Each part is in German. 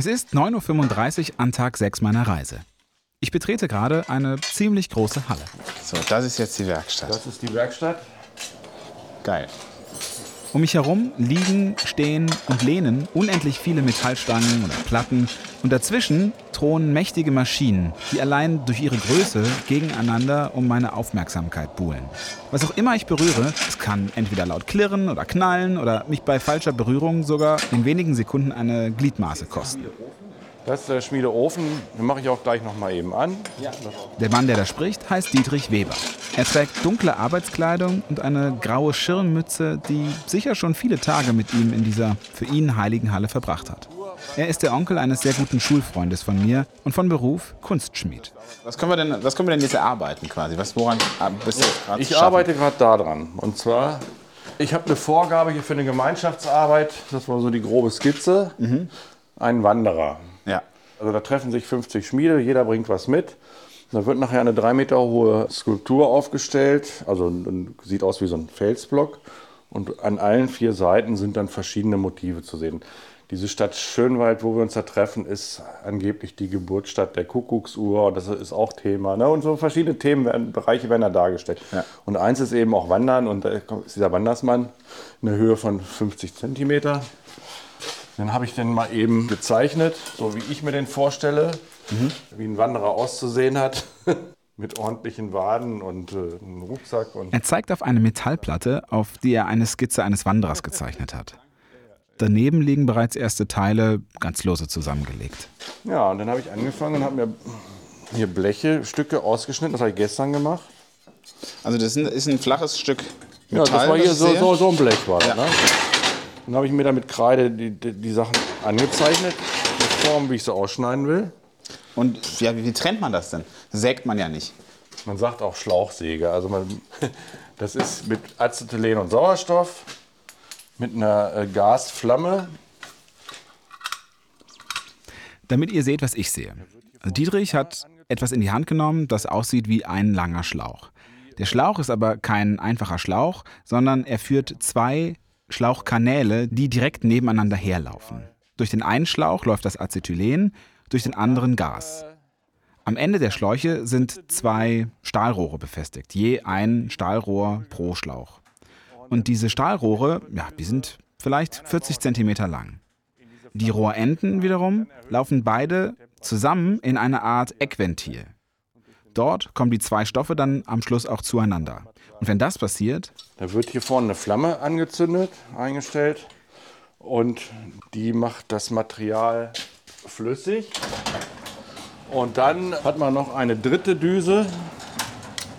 Es ist 9.35 Uhr an Tag 6 meiner Reise. Ich betrete gerade eine ziemlich große Halle. So, das ist jetzt die Werkstatt. Das ist die Werkstatt. Geil. Um mich herum liegen, stehen und lehnen unendlich viele Metallstangen oder Platten und dazwischen thronen mächtige Maschinen, die allein durch ihre Größe gegeneinander um meine Aufmerksamkeit buhlen. Was auch immer ich berühre, es kann entweder laut klirren oder knallen oder mich bei falscher Berührung sogar in wenigen Sekunden eine Gliedmaße kosten. Das ist der Schmiedeofen. Den mache ich auch gleich noch mal eben an. Der Mann, der da spricht, heißt Dietrich Weber. Er trägt dunkle Arbeitskleidung und eine graue Schirmmütze, die sicher schon viele Tage mit ihm in dieser für ihn heiligen Halle verbracht hat. Er ist der Onkel eines sehr guten Schulfreundes von mir und von Beruf Kunstschmied. Was können wir denn, was können wir denn jetzt erarbeiten quasi? Was, woran ah, bist du jetzt gerade Ich arbeite gerade da dran. Und zwar, ich habe eine Vorgabe hier für eine Gemeinschaftsarbeit. Das war so die grobe Skizze. Ein Wanderer. Also da treffen sich 50 Schmiede, jeder bringt was mit. Da wird nachher eine drei Meter hohe Skulptur aufgestellt, also sieht aus wie so ein Felsblock. Und an allen vier Seiten sind dann verschiedene Motive zu sehen. Diese Stadt Schönwald, wo wir uns da treffen, ist angeblich die Geburtsstadt der Kuckucksuhr. Und das ist auch Thema. Ne? Und so verschiedene Themenbereiche werden da dargestellt. Ja. Und eins ist eben auch Wandern. Und da ist dieser Wandersmann eine Höhe von 50 Zentimeter. Den habe ich dann mal eben gezeichnet, so wie ich mir den vorstelle, wie ein Wanderer auszusehen hat, mit ordentlichen Waden und äh, einem Rucksack. Und Er zeigt auf eine Metallplatte, auf die er eine Skizze eines Wanderers gezeichnet hat. Daneben liegen bereits erste Teile ganz lose zusammengelegt. ja, und dann habe ich angefangen und habe mir hier Blechestücke ausgeschnitten. Das habe ich gestern gemacht. Also das ist ein, ist ein flaches Stück Ja, Metall. das war hier ich so, so, so ein Blech war das, Ja. ne? Dann habe ich mir da mit Kreide die, die, die Sachen angezeichnet, die Form, wie ich sie ausschneiden will. Und ja, wie, wie trennt man das denn? Sägt man ja nicht. Man sagt auch Schlauchsäge. Also man, das ist mit Acetylen und Sauerstoff, mit einer äh, Gasflamme. Damit ihr seht, was ich sehe. Also Dietrich hat etwas in die Hand genommen, das aussieht wie ein langer Schlauch. Der Schlauch ist aber kein einfacher Schlauch, sondern er führt zwei Schlauchkanäle, die direkt nebeneinander herlaufen. Durch den einen Schlauch läuft das Acetylen, durch den anderen Gas. Am Ende der Schläuche sind zwei Stahlrohre befestigt, je ein Stahlrohr pro Schlauch. Und diese Stahlrohre, ja, die sind vielleicht 40 Zentimeter lang. Die Rohrenden wiederum laufen beide zusammen in eine Art Eckventil. Dort kommen die zwei Stoffe dann am Schluss auch zueinander. Und wenn das passiert, Da wird hier vorne eine Flamme angezündet, eingestellt. Und die macht das Material flüssig. Und dann hat man noch eine dritte Düse.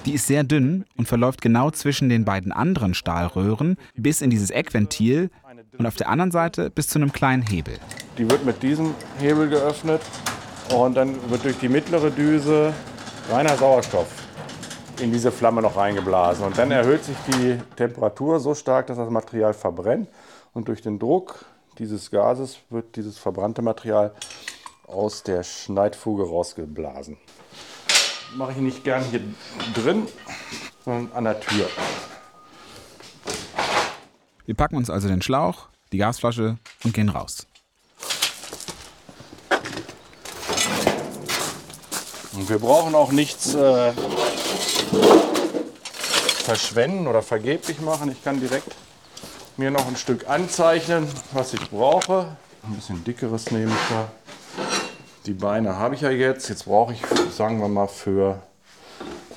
die ist sehr dünn und verläuft genau zwischen den beiden anderen Stahlröhren bis in dieses Eckventil und auf der anderen Seite bis zu einem kleinen Hebel. Die wird mit diesem Hebel geöffnet. Und dann wird durch die mittlere Düse reiner Sauerstoff in diese Flamme noch reingeblasen. Und dann erhöht sich die Temperatur so stark, dass das Material verbrennt. Und durch den Druck dieses Gases wird dieses verbrannte Material aus der Schneidfuge rausgeblasen. Mache ich nicht gern hier drin, sondern an der Tür. Wir packen uns also den Schlauch, die Gasflasche und gehen raus. Und wir brauchen auch nichts äh, verschwenden oder vergeblich machen. Ich kann direkt mir noch ein Stück anzeichnen, was ich brauche. Ein bisschen dickeres nehme ich da. Die Beine habe ich ja jetzt. Jetzt brauche ich, sagen wir mal, für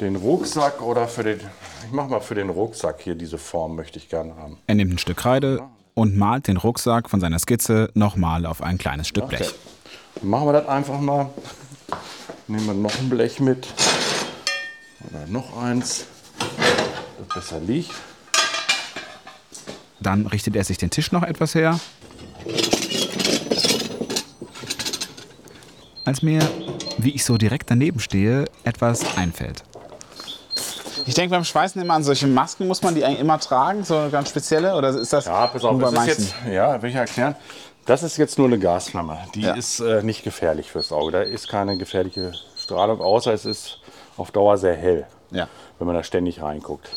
den Rucksack oder für den. Ich mache mal für den Rucksack hier diese Form, möchte ich gerne haben. Er nimmt ein Stück Kreide und malt den Rucksack von seiner Skizze nochmal auf ein kleines Stück Blech. Dann machen wir das einfach mal. Nehmen wir noch ein Blech mit. Oder noch eins, das besser liegt. Dann richtet er sich den Tisch noch etwas her. Als mir, wie ich so direkt daneben stehe, etwas einfällt. Ich denke beim Schweißen immer an solche Masken. Muss man die eigentlich immer tragen? So eine ganz spezielle? Oder ist das Ja, pass auf, nur bei das ist manchen? jetzt, ja, will ich erklären. Das ist jetzt nur eine Gasflamme. Die Ja. ist äh, nicht gefährlich fürs Auge. Da ist keine gefährliche Strahlung, außer es ist auf Dauer sehr hell, Ja. wenn man da ständig reinguckt.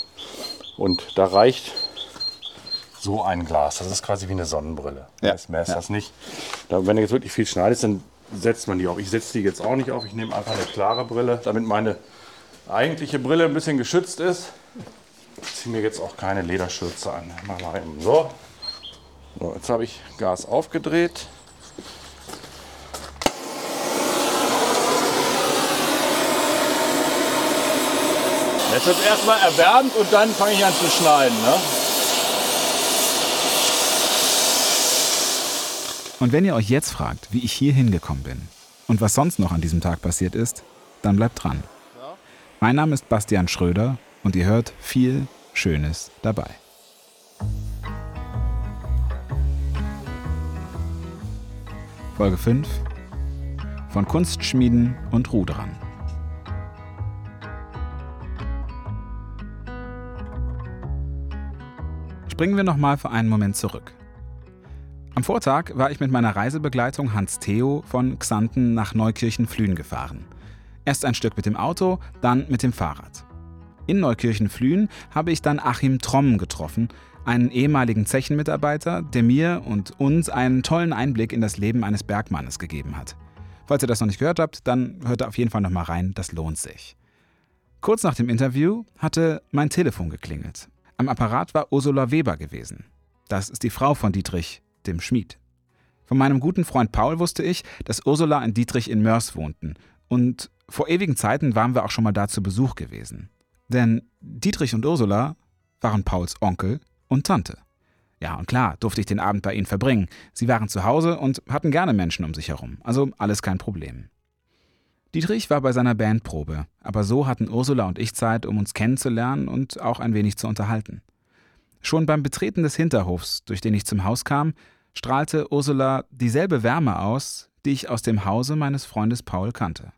Und da reicht so ein Glas. Das ist quasi wie eine Sonnenbrille. Ja. Das mehr ist Ja. das nicht. Da, wenn du jetzt wirklich viel schneidest, dann setzt man die auf. Ich setze die jetzt auch nicht auf. Ich nehme einfach eine klare Brille, damit meine eigentliche Brille ein bisschen geschützt ist. Ich ziehe mir jetzt auch keine Lederschürze an. Mal eben so. so jetzt habe ich Gas aufgedreht. Jetzt wird erstmal erwärmt und dann fange ich an zu schneiden. Ne? Und wenn ihr euch jetzt fragt, wie ich hier hingekommen bin und was sonst noch an diesem Tag passiert ist, dann bleibt dran. Mein Name ist Bastian Schröder und ihr hört viel Schönes dabei. Folge 5 von Kunstschmieden und Ruderern. Springen wir nochmal für einen Moment zurück. Am Vortag war ich mit meiner Reisebegleitung Hans Theo von Xanten nach Neukirchen-Flühen gefahren. Erst ein Stück mit dem Auto, dann mit dem Fahrrad. In Neukirchen-Flühen habe ich dann Achim Tromm getroffen, einen ehemaligen Zechenmitarbeiter, der mir und uns einen tollen Einblick in das Leben eines Bergmannes gegeben hat. Falls ihr das noch nicht gehört habt, dann hört auf jeden Fall noch mal rein, das lohnt sich. Kurz nach dem Interview hatte mein Telefon geklingelt. Am Apparat war Ursula Weber gewesen. Das ist die Frau von Dietrich, dem Schmied. Von meinem guten Freund Paul wusste ich, dass Ursula und Dietrich in Mörs wohnten. Und vor ewigen Zeiten waren wir auch schon mal da zu Besuch gewesen. Denn Dietrich und Ursula waren Pauls Onkel und Tante. Ja, und klar durfte ich den Abend bei ihnen verbringen. Sie waren zu Hause und hatten gerne Menschen um sich herum. Also alles kein Problem. Dietrich war bei seiner Bandprobe, aber so hatten Ursula und ich Zeit, um uns kennenzulernen und auch ein wenig zu unterhalten. Schon beim Betreten des Hinterhofs, durch den ich zum Haus kam, strahlte Ursula dieselbe Wärme aus, die ich aus dem Hause meines Freundes Paul kannte.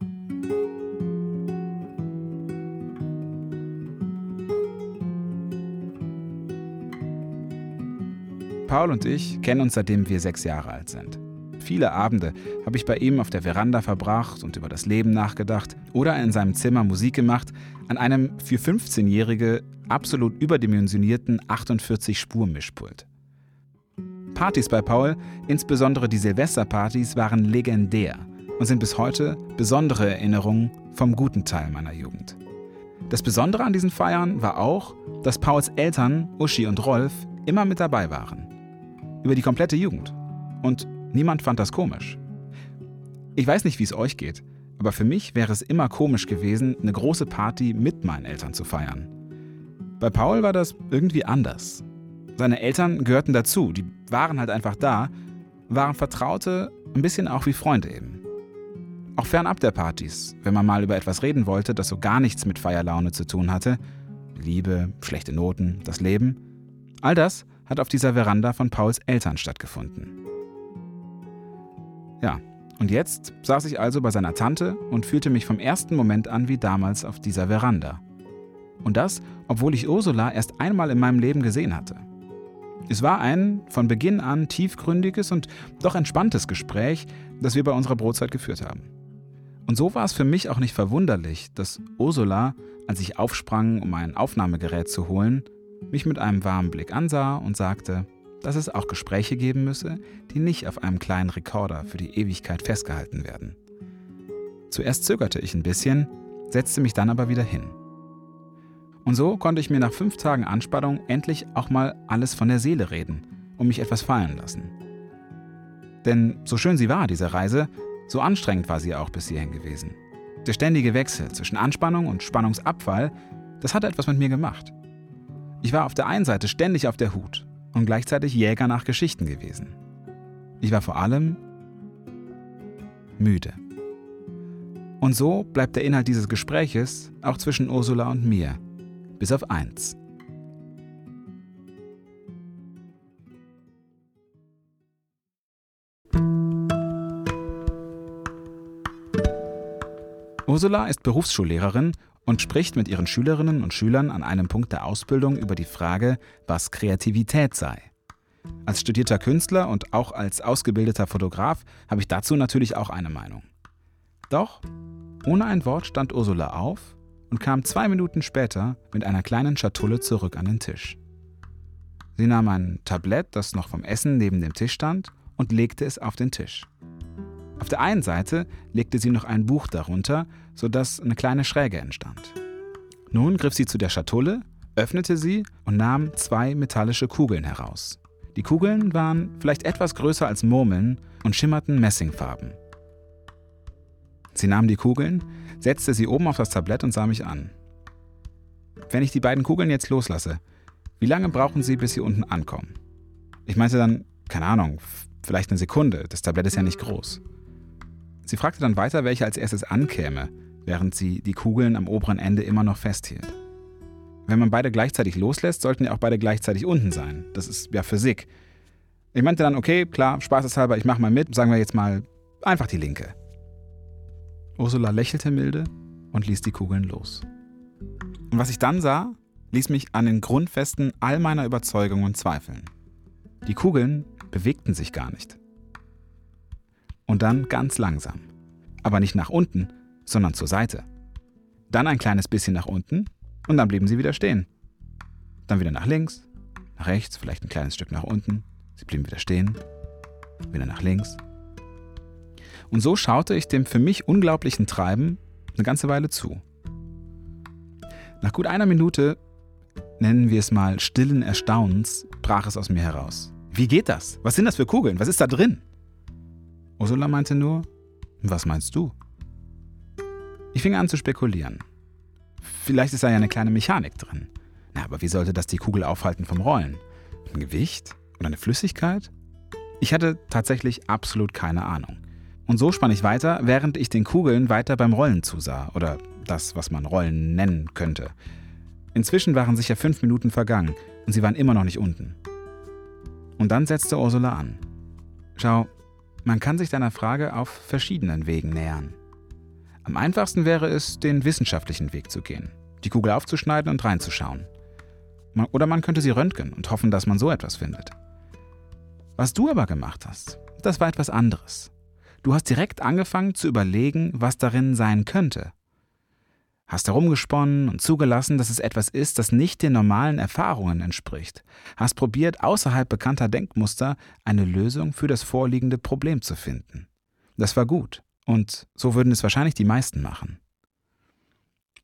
Paul und ich kennen uns seitdem wir sechs Jahre alt sind. Viele Abende habe ich bei ihm auf der Veranda verbracht und über das Leben nachgedacht oder in seinem Zimmer Musik gemacht, an einem für 15-Jährige absolut überdimensionierten 48-Spur-Mischpult. Partys bei Paul, insbesondere die Silvesterpartys, waren legendär und sind bis heute besondere Erinnerungen vom guten Teil meiner Jugend. Das Besondere an diesen Feiern war auch, dass Pauls Eltern, Uschi und Rolf, immer mit dabei waren. Über die komplette Jugend. Und niemand fand das komisch. Ich weiß nicht, wie es euch geht, aber für mich wäre es immer komisch gewesen, eine große Party mit meinen Eltern zu feiern. Bei Paul war das irgendwie anders. Seine Eltern gehörten dazu, die waren halt einfach da, waren Vertraute, ein bisschen auch wie Freunde eben. Auch fernab der Partys, wenn man mal über etwas reden wollte, das so gar nichts mit Feierlaune zu tun hatte, Liebe, schlechte Noten, das Leben, all das hat auf dieser Veranda von Pauls Eltern stattgefunden. Ja, und jetzt saß ich also bei seiner Tante und fühlte mich vom ersten Moment an wie damals auf dieser Veranda. Und das, obwohl ich Ursula erst einmal in meinem Leben gesehen hatte. Es war ein von Beginn an tiefgründiges und doch entspanntes Gespräch, das wir bei unserer Brotzeit geführt haben. Und so war es für mich auch nicht verwunderlich, dass Ursula, als ich aufsprang, um ein Aufnahmegerät zu holen, mich mit einem warmen Blick ansah und sagte, dass es auch Gespräche geben müsse, die nicht auf einem kleinen Rekorder für die Ewigkeit festgehalten werden. Zuerst zögerte ich ein bisschen, setzte mich dann aber wieder hin. Und so konnte ich mir nach fünf Tagen Anspannung endlich auch mal alles von der Seele reden und mich etwas fallen lassen. Denn so schön sie war, diese Reise, so anstrengend war sie auch bis hierhin gewesen. Der ständige Wechsel zwischen Anspannung und Spannungsabfall, das hat etwas mit mir gemacht. Ich war auf der einen Seite ständig auf der Hut und gleichzeitig Jäger nach Geschichten gewesen. Ich war vor allem müde. Und so bleibt der Inhalt dieses Gespräches auch zwischen Ursula und mir, bis auf eins. Ursula ist Berufsschullehrerin und spricht mit ihren Schülerinnen und Schülern an einem Punkt der Ausbildung über die Frage, was Kreativität sei. Als studierter Künstler und auch als ausgebildeter Fotograf habe ich dazu natürlich auch eine Meinung. Doch, ohne ein Wort stand Ursula auf und kam zwei Minuten später mit einer kleinen Schatulle zurück an den Tisch. Sie nahm ein Tablett, das noch vom Essen neben dem Tisch stand, und legte es auf den Tisch. Auf der einen Seite legte sie noch ein Buch darunter, sodass eine kleine Schräge entstand. Nun griff sie zu der Schatulle, öffnete sie und nahm zwei metallische Kugeln heraus. Die Kugeln waren vielleicht etwas größer als Murmeln und schimmerten messingfarben. Sie nahm die Kugeln, setzte sie oben auf das Tablett und sah mich an. Wenn ich die beiden Kugeln jetzt loslasse, wie lange brauchen Sie, bis Sie unten ankommen? Ich meinte dann, keine Ahnung, vielleicht eine Sekunde, das Tablett ist ja nicht groß. Sie fragte dann weiter, welche als erstes ankäme, während sie die Kugeln am oberen Ende immer noch festhielt. Wenn man beide gleichzeitig loslässt, sollten ja auch beide gleichzeitig unten sein. Das ist ja Physik. Ich meinte dann, okay, klar, spaßeshalber, ich mache mal mit, sagen wir jetzt mal einfach die linke. Ursula lächelte milde und ließ die Kugeln los. Und was ich dann sah, ließ mich an den Grundfesten all meiner Überzeugungen zweifeln. Die Kugeln bewegten sich gar nicht. Und dann ganz langsam. Aber nicht nach unten, sondern zur Seite. Dann ein kleines bisschen nach unten und dann blieben sie wieder stehen. Dann wieder nach links, nach rechts, vielleicht ein kleines Stück nach unten. Sie blieben wieder stehen. Wieder nach links. Und so schaute ich dem für mich unglaublichen Treiben eine ganze Weile zu. Nach gut einer Minute, nennen wir es mal stillen Erstaunens, brach es aus mir heraus. Wie geht das? Was sind das für Kugeln? Was ist da drin? Ursula meinte nur, was meinst du? Ich fing an zu spekulieren. Vielleicht ist da ja eine kleine Mechanik drin. Na, aber wie sollte das die Kugel aufhalten vom Rollen? Ein Gewicht? Oder eine Flüssigkeit? Ich hatte tatsächlich absolut keine Ahnung. Und so spann ich weiter, während ich den Kugeln weiter beim Rollen zusah. Oder das, was man Rollen nennen könnte. Inzwischen waren sicher fünf Minuten vergangen und sie waren immer noch nicht unten. Und dann setzte Ursula an. Schau, man kann sich deiner Frage auf verschiedenen Wegen nähern. Am einfachsten wäre es, den wissenschaftlichen Weg zu gehen, die Kugel aufzuschneiden und reinzuschauen. Oder man könnte sie röntgen und hoffen, dass man so etwas findet. Was du aber gemacht hast, das war etwas anderes. Du hast direkt angefangen zu überlegen, was darin sein könnte. Hast herumgesponnen und zugelassen, dass es etwas ist, das nicht den normalen Erfahrungen entspricht. Hast probiert, außerhalb bekannter Denkmuster eine Lösung für das vorliegende Problem zu finden. Das war gut. Und so würden es wahrscheinlich die meisten machen.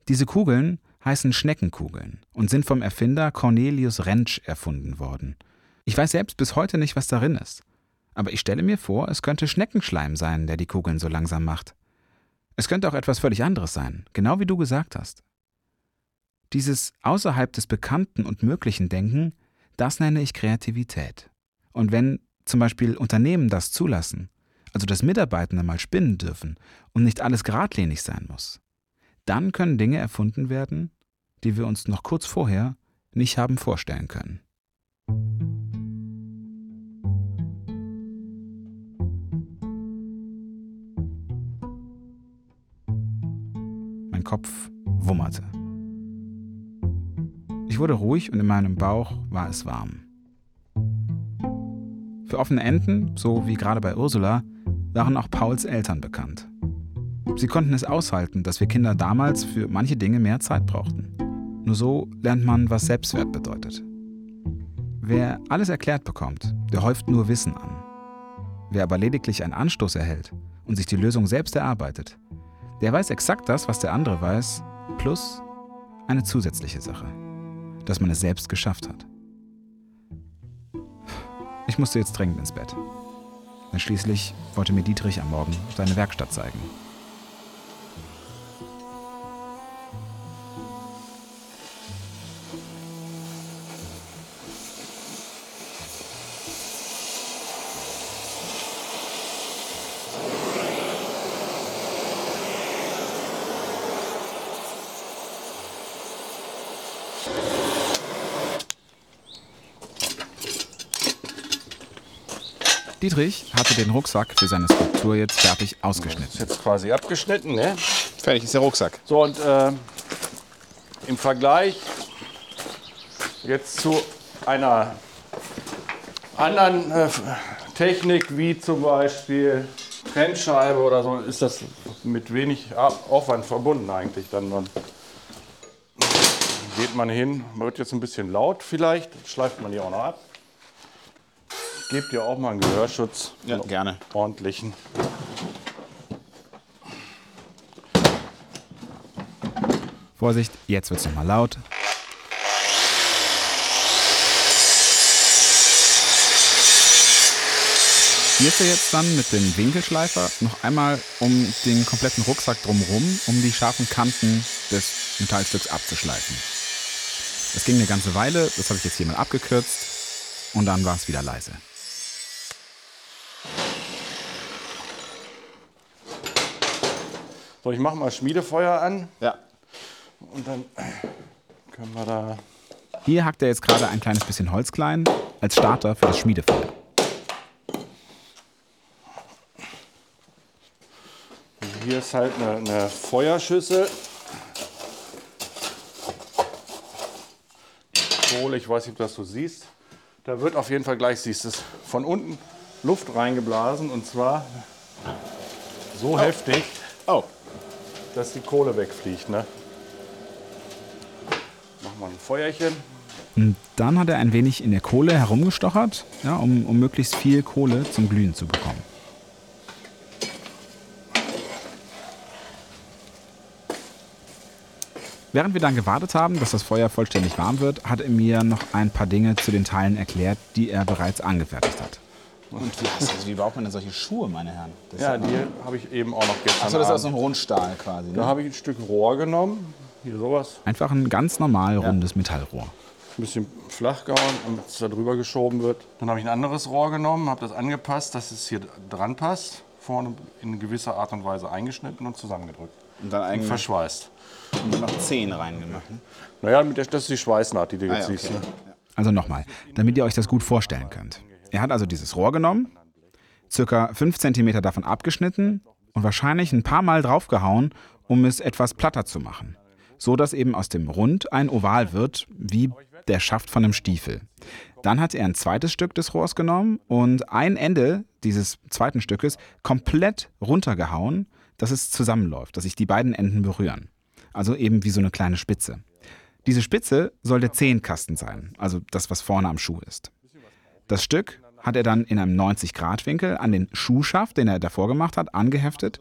Diese Kugeln heißen Schneckenkugeln und sind vom Erfinder Cornelius Rentsch erfunden worden. Ich weiß selbst bis heute nicht, was darin ist. Aber ich stelle mir vor, es könnte Schneckenschleim sein, der die Kugeln so langsam macht. Es könnte auch etwas völlig anderes sein, genau wie du gesagt hast. Dieses außerhalb des Bekannten und Möglichen Denken, das nenne ich Kreativität. Und wenn zum Beispiel Unternehmen das zulassen, also dass Mitarbeitende mal spinnen dürfen und nicht alles geradlinig sein muss, dann können Dinge erfunden werden, die wir uns noch kurz vorher nicht haben vorstellen können. Mein Kopf wummerte. Ich wurde ruhig und in meinem Bauch war es warm. Für offene Enden, so wie gerade bei Ursula, waren auch Pauls Eltern bekannt. Sie konnten es aushalten, dass wir Kinder damals für manche Dinge mehr Zeit brauchten. Nur so lernt man, was Selbstwert bedeutet. Wer alles erklärt bekommt, der häuft nur Wissen an. Wer aber lediglich einen Anstoß erhält und sich die Lösung selbst erarbeitet, der weiß exakt das, was der andere weiß, plus eine zusätzliche Sache, dass man es selbst geschafft hat. Ich musste jetzt dringend ins Bett. Denn schließlich wollte mir Dietrich am Morgen seine Werkstatt zeigen. Dietrich hatte den Rucksack für seine Skulptur jetzt fertig ausgeschnitten. Ist jetzt quasi abgeschnitten, ne? Fertig ist der Rucksack. So, und äh, im Vergleich jetzt zu einer anderen äh, Technik, wie zum Beispiel Trennscheibe oder so, ist das mit wenig Aufwand verbunden eigentlich dann. dann geht man hin. Wird jetzt ein bisschen laut vielleicht. Schleift man die auch noch ab. Gebt ihr auch mal einen Gehörschutz. Ja, einen gerne. Ordentlichen. Vorsicht, jetzt wird's nochmal laut. Hier ist er jetzt dann mit dem Winkelschleifer noch einmal um den kompletten Rucksack drumherum, um die scharfen Kanten des Metallstücks abzuschleifen. Das ging eine ganze Weile, das habe ich jetzt hier mal abgekürzt und dann war es wieder leise. So, ich mache mal Schmiedefeuer an Ja. und dann können wir da. Hier hackt er jetzt gerade ein kleines bisschen Holz klein als Starter für das Schmiedefeuer. Hier ist halt eine, eine Feuerschüssel. Kohle, ich weiß nicht, ob du das so siehst. Da wird auf jeden Fall gleich, siehst du es, von unten Luft reingeblasen und zwar so heftig, Oh, dass die Kohle wegfliegt. Ne? Machen wir ein Feuerchen. Und dann hat er ein wenig in der Kohle herumgestochert, ja, um, um möglichst viel Kohle zum Glühen zu bekommen. Während wir dann gewartet haben, dass das Feuer vollständig warm wird, hat er mir noch ein paar Dinge zu den Teilen erklärt, die er bereits angefertigt hat. Und wie, du, wie baut man denn solche Schuhe, meine Herren? Das Ja, die habe ich eben auch noch gestern Achso, das ist aus einem Rundstahl quasi. Da Ne? habe ich ein Stück Rohr genommen, hier sowas, Einfach ein ganz normal rundes Metallrohr. ein bisschen flach gehauen, damit es da drüber geschoben wird. Dann habe ich ein anderes Rohr genommen, habe das angepasst, dass es hier dran passt, vorne in gewisser Art und Weise eingeschnitten und zusammengedrückt. Und dann eigentlich Verschweißt. noch Zehen reingemacht. Ne? Naja, das ist die Schweißnaht, die du Ah, jetzt ja, siehst. okay. Ne? Also nochmal, damit ihr euch das gut vorstellen könnt. Er hat also dieses Rohr genommen, circa 5 cm davon abgeschnitten und wahrscheinlich ein paar Mal draufgehauen, um es etwas platter zu machen. So dass eben aus dem Rund ein Oval wird, wie der Schaft von einem Stiefel. Dann hat er ein zweites Stück des Rohrs genommen und ein Ende dieses zweiten Stückes komplett runtergehauen, dass es zusammenläuft, dass sich die beiden Enden berühren. Also eben wie so eine kleine Spitze. Diese Spitze soll der Zehenkasten sein, also das, was vorne am Schuh ist. Das Stück hat er dann in einem 90-Grad-Winkel an den Schuhschaft, den er davor gemacht hat, angeheftet.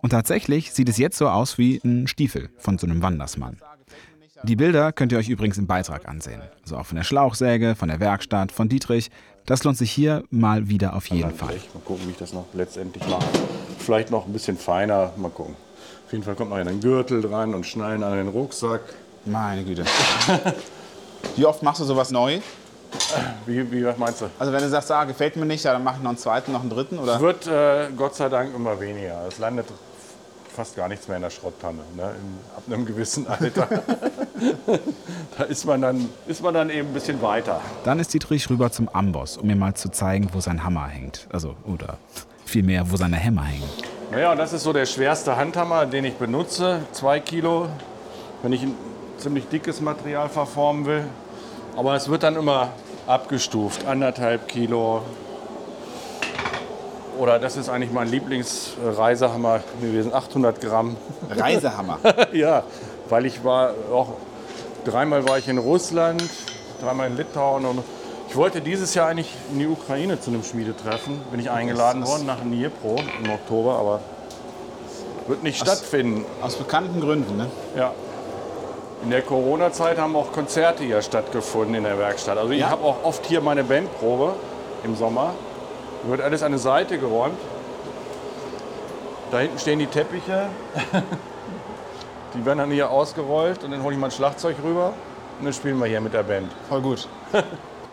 Und tatsächlich sieht es jetzt so aus wie ein Stiefel von so einem Wandersmann. Die Bilder könnt ihr euch übrigens im Beitrag ansehen. Also auch von der Schlauchsäge, von der Werkstatt, von Dietrich. Das lohnt sich hier mal wieder auf jeden Fall. Mal gucken, wie ich das noch letztendlich mache. Vielleicht noch ein bisschen feiner, mal gucken. Auf jeden Fall kommt noch ein Gürtel dran und Schnallen an den Rucksack. Meine Güte. Wie oft machst du sowas neu? Wie, wie was meinst du? Also wenn du sagst, ah, gefällt mir nicht, ja, dann mache ich noch einen zweiten, noch einen dritten oder? Es wird äh, Gott sei Dank immer weniger. Es landet fast gar nichts mehr in der Schrotttanne. Ne? In, ab einem gewissen Alter. da ist man, dann, ist man dann eben ein bisschen weiter. Dann ist Dietrich rüber zum Amboss, um mir mal zu zeigen, wo sein Hammer hängt. Also, oder vielmehr, wo seine Hämmer hängen. Naja, und das ist so der schwerste Handhammer, den ich benutze. Zwei Kilo, wenn ich ein ziemlich dickes Material verformen will. Aber es wird dann immer abgestuft. Anderthalb Kilo. Oder das ist eigentlich mein Lieblingsreisehammer gewesen, 800 Gramm. Reisehammer. ja, weil ich war auch dreimal war ich in Russland, dreimal in Litauen und ich wollte dieses Jahr eigentlich in die Ukraine zu einem Schmiedetreffen. Bin ich eingeladen worden nach Dnipro im Oktober, aber wird nicht stattfinden. Aus bekannten Gründen, ne? Ja. In der Corona-Zeit haben auch Konzerte hier stattgefunden in der Werkstatt. Also ich Ja? habe auch oft hier meine Bandprobe im Sommer. Wird alles an eine Seite geräumt. Da hinten stehen die Teppiche. die werden dann hier ausgerollt und dann hole ich mein Schlagzeug rüber und dann spielen wir hier mit der Band. Voll gut.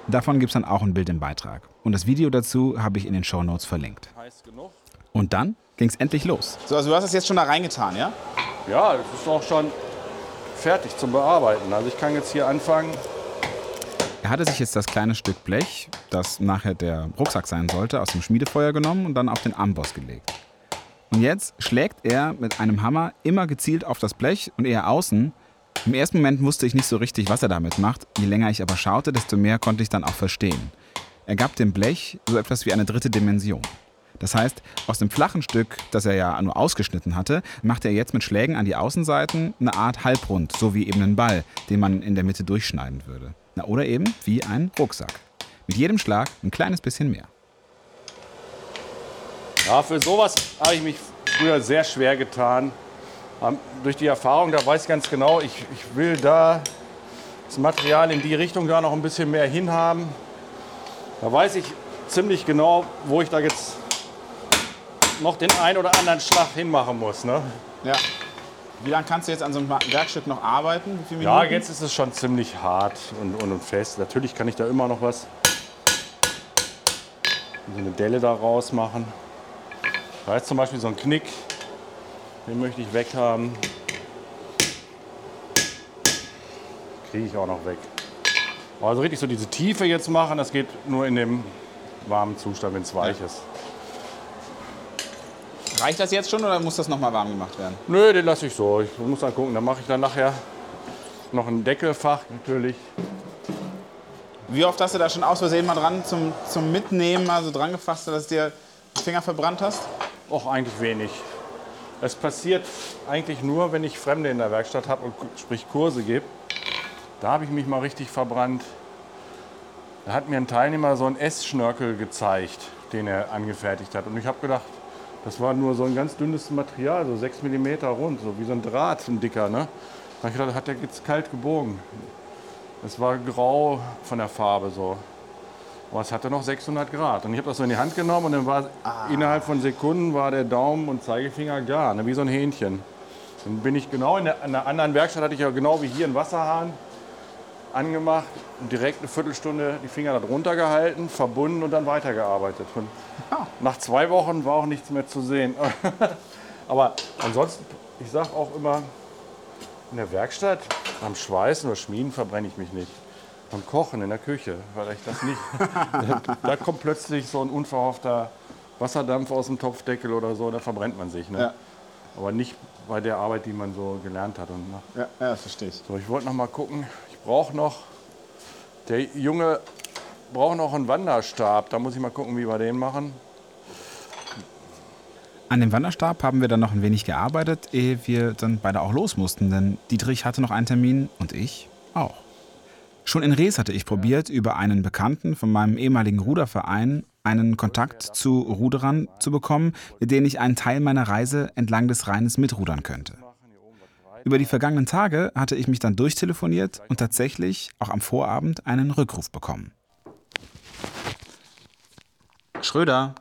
Davon gibt es dann auch ein Bild im Beitrag. Und das Video dazu habe ich in den Shownotes verlinkt. Heiß genug? Und dann ging es endlich los. So, also du hast das jetzt schon da reingetan, ja? Ja, das ist auch schon fertig zum Bearbeiten. Also ich kann jetzt hier anfangen. Er hatte sich jetzt das kleine Stück Blech, das nachher der Rucksack sein sollte, aus dem Schmiedefeuer genommen und dann auf den Amboss gelegt. Und jetzt schlägt er mit einem Hammer immer gezielt auf das Blech und eher außen. Im ersten Moment wusste ich nicht so richtig, was er damit macht. Je länger ich aber schaute, desto mehr konnte ich dann auch verstehen. Er gab dem Blech so etwas wie eine dritte Dimension. Das heißt, aus dem flachen Stück, das er ja nur ausgeschnitten hatte, macht er jetzt mit Schlägen an die Außenseiten eine Art Halbrund, so wie eben einen Ball, den man in der Mitte durchschneiden würde. Na, oder eben wie ein Rucksack. Mit jedem Schlag ein kleines bisschen mehr. Ja, für sowas habe ich mich früher sehr schwer getan. Durch die Erfahrung, da weiß ich ganz genau, ich, ich will da das Material in die Richtung da noch ein bisschen mehr hinhaben. Da weiß ich ziemlich genau, wo ich da jetzt noch den einen oder anderen Schlag hinmachen muss. Ne? Ja. Wie lange kannst du jetzt an so einem Werkstück noch arbeiten? ja, jetzt ist es schon ziemlich hart und, und, und fest. Natürlich kann ich da immer noch was, so eine Delle da raus machen. Da ist zum Beispiel so ein Knick, den möchte ich weghaben. Kriege ich auch noch weg. Also richtig so diese Tiefe jetzt machen, das geht nur in dem warmen Zustand, wenn es weich ist. Reicht das jetzt schon oder muss das noch mal warm gemacht werden? Nö, den lasse ich so. Ich muss dann gucken. Dann mache ich dann nachher noch ein Deckelfach natürlich. Wie oft hast du da schon aus Versehen mal dran zum, zum Mitnehmen, also dran gefasst, dass du dir die Finger verbrannt hast? Och, eigentlich wenig. Es passiert eigentlich nur, wenn ich Fremde in der Werkstatt habe und sprich Kurse gebe. Da habe ich mich mal richtig verbrannt. Da hat mir ein Teilnehmer so einen S-Schnörkel gezeigt, den er angefertigt hat. Und ich habe gedacht, das war nur so ein ganz dünnes Material, so 6 mm rund, so wie so ein Draht, ein dicker. Ne? Da habe ich gedacht, hat der jetzt kalt gebogen. Es war grau von der Farbe so. Aber es hatte noch 600 Grad. Und ich habe das so in die Hand genommen und dann war ah. innerhalb von Sekunden war der Daumen und Zeigefinger gar, ne? wie so ein Hähnchen. Dann bin ich genau in, der, in einer anderen Werkstatt, hatte ich ja genau wie hier einen Wasserhahn angemacht und direkt eine Viertelstunde die Finger darunter gehalten, verbunden und dann weitergearbeitet. Und nach zwei Wochen war auch nichts mehr zu sehen. Aber ansonsten, ich sage auch immer, in der Werkstatt, am Schweißen oder Schmieden verbrenne ich mich nicht. Beim Kochen in der Küche, weil ich das nicht. da kommt plötzlich so ein unverhoffter Wasserdampf aus dem Topfdeckel oder so, da verbrennt man sich. Ne? Ja. Aber nicht bei der Arbeit, die man so gelernt hat. Und, ne? ja, ja, das verstehe ich. So, ich wollte noch mal gucken. Brauche noch, der Junge braucht noch einen Wanderstab. Da muss ich mal gucken, wie wir den machen. An dem Wanderstab haben wir dann noch ein wenig gearbeitet, ehe wir dann beide auch los mussten, denn Dietrich hatte noch einen Termin und ich auch. Schon in Rees hatte ich probiert, über einen Bekannten von meinem ehemaligen Ruderverein einen Kontakt zu Ruderern zu bekommen, mit denen ich einen Teil meiner Reise entlang des Rheines mitrudern könnte. Über die vergangenen Tage hatte ich mich dann durchtelefoniert und tatsächlich auch am Vorabend einen Rückruf bekommen. Schröder.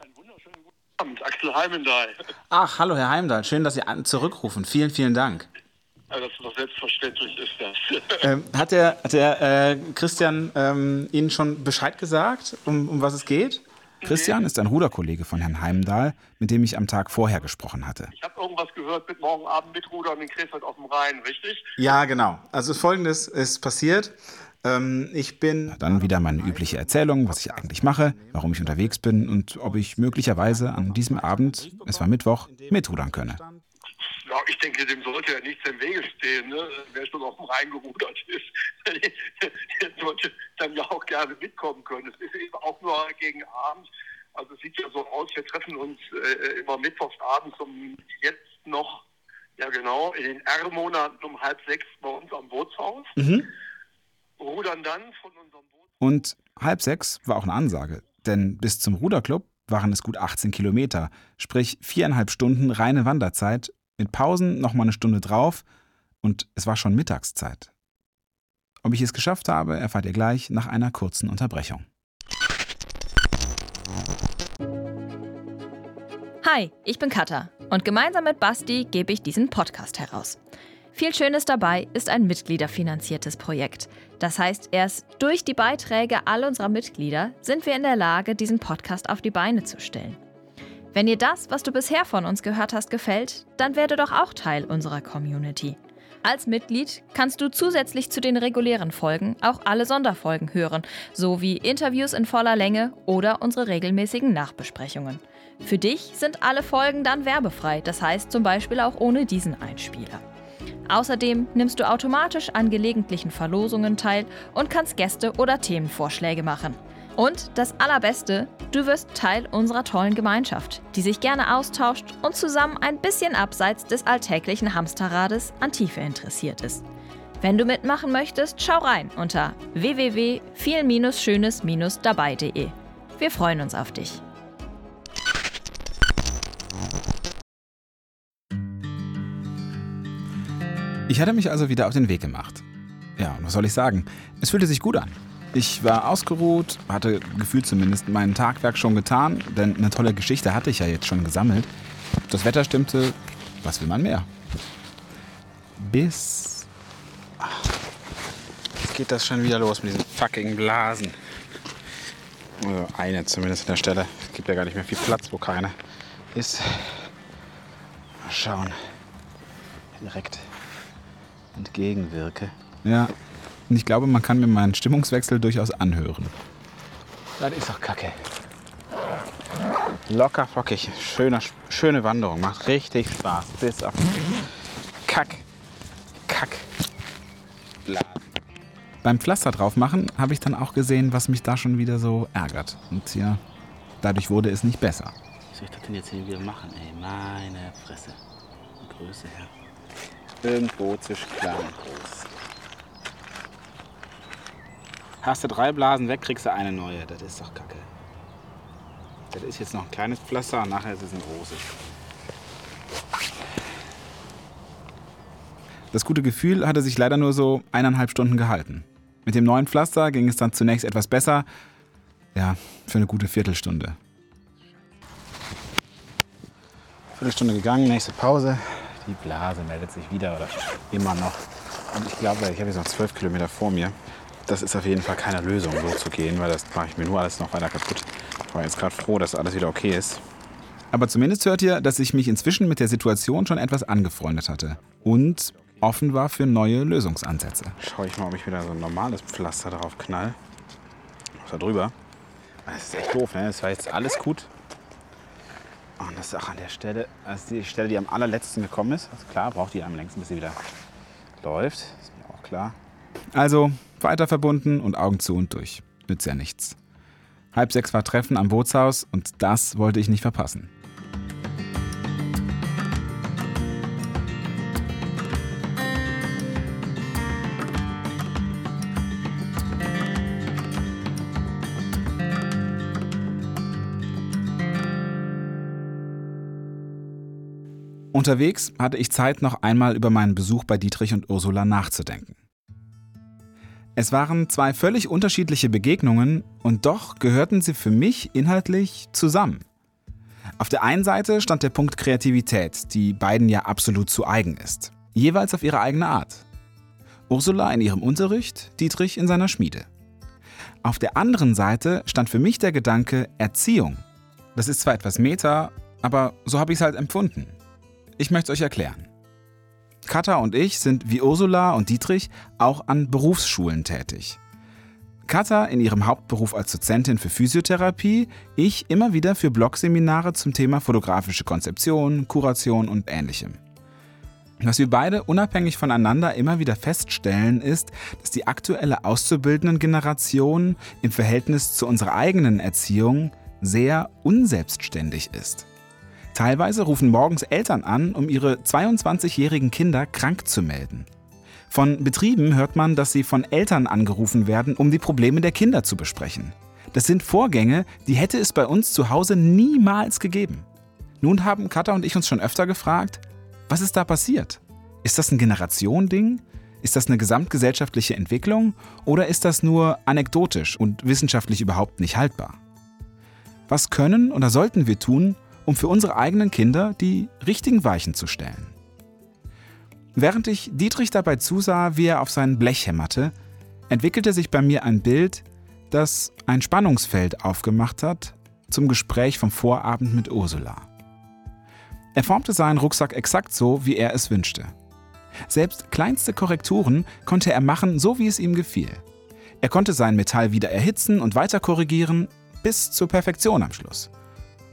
Einen wunderschönen guten Abend, Axel Heimendahl. Ach, hallo Herr Heimdahl, schön, dass Sie zurückrufen. Vielen, vielen Dank. Ja, das ist doch selbstverständlich ist das. Ähm, hat der, hat der äh, Christian ähm, Ihnen schon Bescheid gesagt, um, um was es geht? Christian ist ein Ruderkollege von Herrn Heimdahl, mit dem ich am Tag vorher gesprochen hatte. Ich habe irgendwas gehört mit morgen Abend mit Rudern in Krefeld auf dem Rhein, richtig? Ja, genau. Also folgendes ist passiert. Ähm, ich bin. Dann wieder meine übliche Erzählung, was ich eigentlich mache, warum ich unterwegs bin und ob ich möglicherweise an diesem Abend, es war Mittwoch, mitrudern könne. Ja, ich denke, dem sollte ja nichts im Wege stehen. Ne? Wer schon auf dem Rhein gerudert ist, der sollte dann ja auch gerne mitkommen können. Es ist eben auch nur gegen Abend. Also es sieht ja so aus, wir treffen uns äh, immer mittwochsabends um jetzt noch, ja genau, in den R-Monaten um halb sechs bei uns am Bootshaus. Mhm. Rudern dann von unserem Boot. Und halb sechs war auch eine Ansage, denn bis zum Ruderclub waren es gut 18 Kilometer, sprich viereinhalb Stunden reine Wanderzeit mit Pausen noch mal eine Stunde drauf und es war schon Mittagszeit. Ob ich es geschafft habe, erfahrt ihr gleich nach einer kurzen Unterbrechung. Hi, ich bin Katha und gemeinsam mit Basti gebe ich diesen Podcast heraus. Viel Schönes dabei ist ein mitgliederfinanziertes Projekt. Das heißt, erst durch die Beiträge all unserer Mitglieder sind wir in der Lage, diesen Podcast auf die Beine zu stellen. Wenn dir das, was du bisher von uns gehört hast, gefällt, dann werde doch auch Teil unserer Community. Als Mitglied kannst du zusätzlich zu den regulären Folgen auch alle Sonderfolgen hören, sowie Interviews in voller Länge oder unsere regelmäßigen Nachbesprechungen. Für dich sind alle Folgen dann werbefrei, das heißt zum Beispiel auch ohne diesen Einspieler. Außerdem nimmst du automatisch an gelegentlichen Verlosungen teil und kannst Gäste oder Themenvorschläge machen. Und das Allerbeste, du wirst Teil unserer tollen Gemeinschaft, die sich gerne austauscht und zusammen ein bisschen abseits des alltäglichen Hamsterrades an Tiefe interessiert ist. Wenn du mitmachen möchtest, schau rein unter www.viel-schönes-dabei.de. Wir freuen uns auf dich. Ich hatte mich also wieder auf den Weg gemacht. Ja, was soll ich sagen? Es fühlte sich gut an. Ich war ausgeruht, hatte gefühlt zumindest mein Tagwerk schon getan, denn eine tolle Geschichte hatte ich ja jetzt schon gesammelt. Das Wetter stimmte, was will man mehr? Bis. Jetzt geht das schon wieder los mit diesen fucking Blasen. Also eine zumindest an der Stelle. Es gibt ja gar nicht mehr viel Platz, wo keine ist. Mal schauen. Direkt entgegenwirke. Ja, und ich glaube, man kann mir meinen Stimmungswechsel durchaus anhören. Das ist doch kacke. Locker flockig. Schöne, schöne Wanderung. Macht richtig Spaß. Bis auf Kack. Kack. Blasen. Beim Pflaster drauf machen habe ich dann auch gesehen, was mich da schon wieder so ärgert. Und ja, dadurch wurde es nicht besser. Wie soll ich das denn jetzt hier wieder machen, ey? Meine Fresse. Größe her. Irgendwo zwischen klein und groß. Hast du drei Blasen weg, kriegst du eine neue. Das ist doch kacke. Das ist jetzt noch ein kleines Pflaster und nachher ist es ein großes. Das gute Gefühl hatte sich leider nur so eineinhalb Stunden gehalten. Mit dem neuen Pflaster ging es dann zunächst etwas besser. Ja, für eine gute Viertelstunde. Viertelstunde gegangen, nächste Pause. Die Blase meldet sich wieder oder immer noch. Und ich glaube, ich habe jetzt noch zwölf Kilometer vor mir. Das ist auf jeden Fall keine Lösung, so zu gehen, weil das mache ich mir nur alles noch weiter kaputt. Ich war jetzt gerade froh, dass alles wieder okay ist. Aber zumindest hört ihr, dass ich mich inzwischen mit der Situation schon etwas angefreundet hatte. Und offen war für neue Lösungsansätze. Schaue ich mal, ob ich wieder so ein normales Pflaster drauf knall. Da drüber. Das ist echt doof, ne? Das war jetzt alles gut. Und das ist auch an der Stelle, das ist die Stelle, die am allerletzten gekommen ist. Also klar, braucht die am längsten, bis sie wieder läuft. Ist mir auch klar. Also weiter verbunden und Augen zu und durch. Nützt ja nichts. Halb sechs war Treffen am Bootshaus und das wollte ich nicht verpassen. Unterwegs hatte ich Zeit, noch einmal über meinen Besuch bei Dietrich und Ursula nachzudenken. Es waren zwei völlig unterschiedliche Begegnungen und doch gehörten sie für mich inhaltlich zusammen. Auf der einen Seite stand der Punkt Kreativität, die beiden ja absolut zu eigen ist. Jeweils auf ihre eigene Art. Ursula in ihrem Unterricht, Dietrich in seiner Schmiede. Auf der anderen Seite stand für mich der Gedanke Erziehung. Das ist zwar etwas Meta, aber so habe ich es halt empfunden. Ich möchte es euch erklären. Katha und ich sind wie Ursula und Dietrich auch an Berufsschulen tätig. Katha in ihrem Hauptberuf als Dozentin für Physiotherapie, ich immer wieder für Blogseminare zum Thema fotografische Konzeption, Kuration und ähnlichem. Was wir beide unabhängig voneinander immer wieder feststellen, ist, dass die aktuelle auszubildenden Generation im Verhältnis zu unserer eigenen Erziehung sehr unselbstständig ist. Teilweise rufen morgens Eltern an, um ihre 22-jährigen Kinder krank zu melden. Von Betrieben hört man, dass sie von Eltern angerufen werden, um die Probleme der Kinder zu besprechen. Das sind Vorgänge, die hätte es bei uns zu Hause niemals gegeben. Nun haben Katha und ich uns schon öfter gefragt, was ist da passiert? Ist das ein Generationending? Ist das eine gesamtgesellschaftliche Entwicklung? Oder ist das nur anekdotisch und wissenschaftlich überhaupt nicht haltbar? Was können oder sollten wir tun, um für unsere eigenen Kinder die richtigen Weichen zu stellen. Während ich Dietrich dabei zusah, wie er auf sein Blech hämmerte, entwickelte sich bei mir ein Bild, das ein Spannungsfeld aufgemacht hat zum Gespräch vom Vorabend mit Ursula. Er formte seinen Rucksack exakt so, wie er es wünschte. Selbst kleinste Korrekturen konnte er machen, so wie es ihm gefiel. Er konnte sein Metall wieder erhitzen und weiter korrigieren, bis zur Perfektion am Schluss.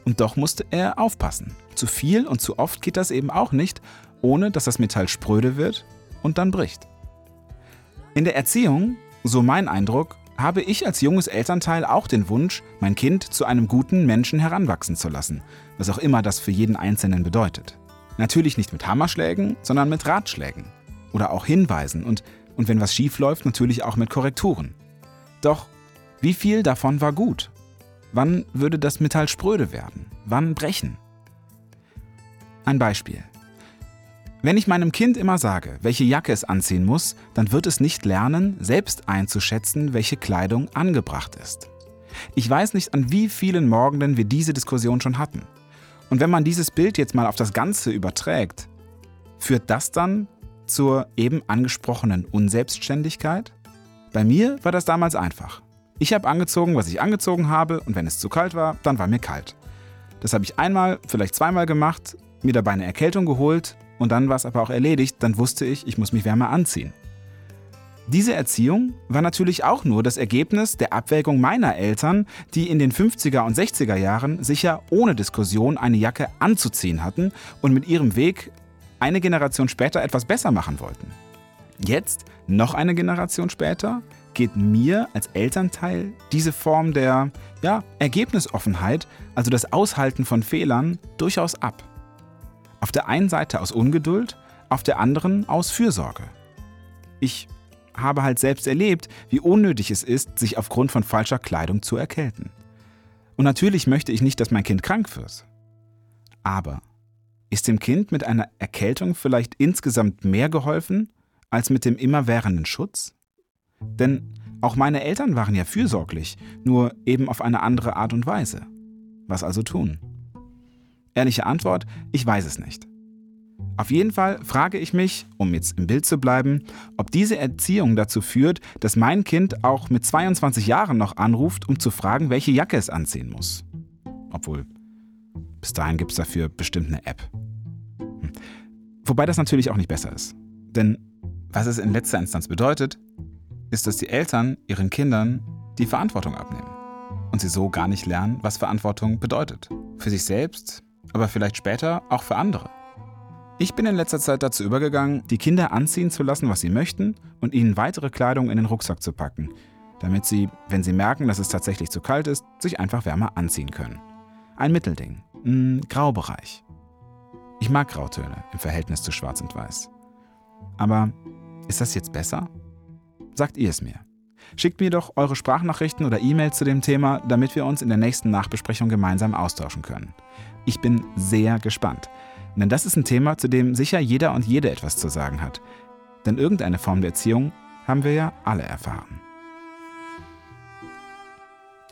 Und doch musste er aufpassen. Zu viel und zu oft geht das eben auch nicht, ohne dass das Metall spröde wird und dann bricht. In der Erziehung, so mein Eindruck, habe ich als junges Elternteil auch den Wunsch, mein Kind zu einem guten Menschen heranwachsen zu lassen, was auch immer das für jeden Einzelnen bedeutet. Natürlich nicht mit Hammerschlägen, sondern mit Ratschlägen oder auch Hinweisen und, und wenn was schief läuft, natürlich auch mit Korrekturen. Doch wie viel davon war gut? Wann würde das Metall spröde werden? Wann brechen? Ein Beispiel. Wenn ich meinem Kind immer sage, welche Jacke es anziehen muss, dann wird es nicht lernen, selbst einzuschätzen, welche Kleidung angebracht ist. Ich weiß nicht, an wie vielen Morgenden wir diese Diskussion schon hatten. Und wenn man dieses Bild jetzt mal auf das Ganze überträgt, führt das dann zur eben angesprochenen Unselbstständigkeit? Bei mir war das damals einfach. Ich habe angezogen, was ich angezogen habe, und wenn es zu kalt war, dann war mir kalt. Das habe ich einmal, vielleicht zweimal gemacht, mir dabei eine Erkältung geholt und dann war es aber auch erledigt, dann wusste ich, ich muss mich wärmer anziehen. Diese Erziehung war natürlich auch nur das Ergebnis der Abwägung meiner Eltern, die in den 50er und 60er Jahren sicher ohne Diskussion eine Jacke anzuziehen hatten und mit ihrem Weg eine Generation später etwas besser machen wollten. Jetzt, noch eine Generation später, geht mir als Elternteil diese Form der ja, Ergebnisoffenheit, also das Aushalten von Fehlern, durchaus ab. Auf der einen Seite aus Ungeduld, auf der anderen aus Fürsorge. Ich habe halt selbst erlebt, wie unnötig es ist, sich aufgrund von falscher Kleidung zu erkälten. Und natürlich möchte ich nicht, dass mein Kind krank wird. Aber ist dem Kind mit einer Erkältung vielleicht insgesamt mehr geholfen als mit dem immerwährenden Schutz? Denn auch meine Eltern waren ja fürsorglich, nur eben auf eine andere Art und Weise. Was also tun? Ehrliche Antwort, ich weiß es nicht. Auf jeden Fall frage ich mich, um jetzt im Bild zu bleiben, ob diese Erziehung dazu führt, dass mein Kind auch mit 22 Jahren noch anruft, um zu fragen, welche Jacke es anziehen muss. Obwohl, bis dahin gibt es dafür bestimmt eine App. Hm. Wobei das natürlich auch nicht besser ist. Denn was es in letzter Instanz bedeutet, ist, dass die Eltern ihren Kindern die Verantwortung abnehmen. Und sie so gar nicht lernen, was Verantwortung bedeutet. Für sich selbst, aber vielleicht später auch für andere. Ich bin in letzter Zeit dazu übergegangen, die Kinder anziehen zu lassen, was sie möchten und ihnen weitere Kleidung in den Rucksack zu packen, damit sie, wenn sie merken, dass es tatsächlich zu kalt ist, sich einfach wärmer anziehen können. Ein Mittelding, ein Graubereich. Ich mag Grautöne im Verhältnis zu Schwarz und Weiß. Aber ist das jetzt besser? Sagt ihr es mir. Schickt mir doch eure Sprachnachrichten oder E-Mails zu dem Thema, damit wir uns in der nächsten Nachbesprechung gemeinsam austauschen können. Ich bin sehr gespannt. Denn das ist ein Thema, zu dem sicher jeder und jede etwas zu sagen hat. Denn irgendeine Form der Erziehung haben wir ja alle erfahren.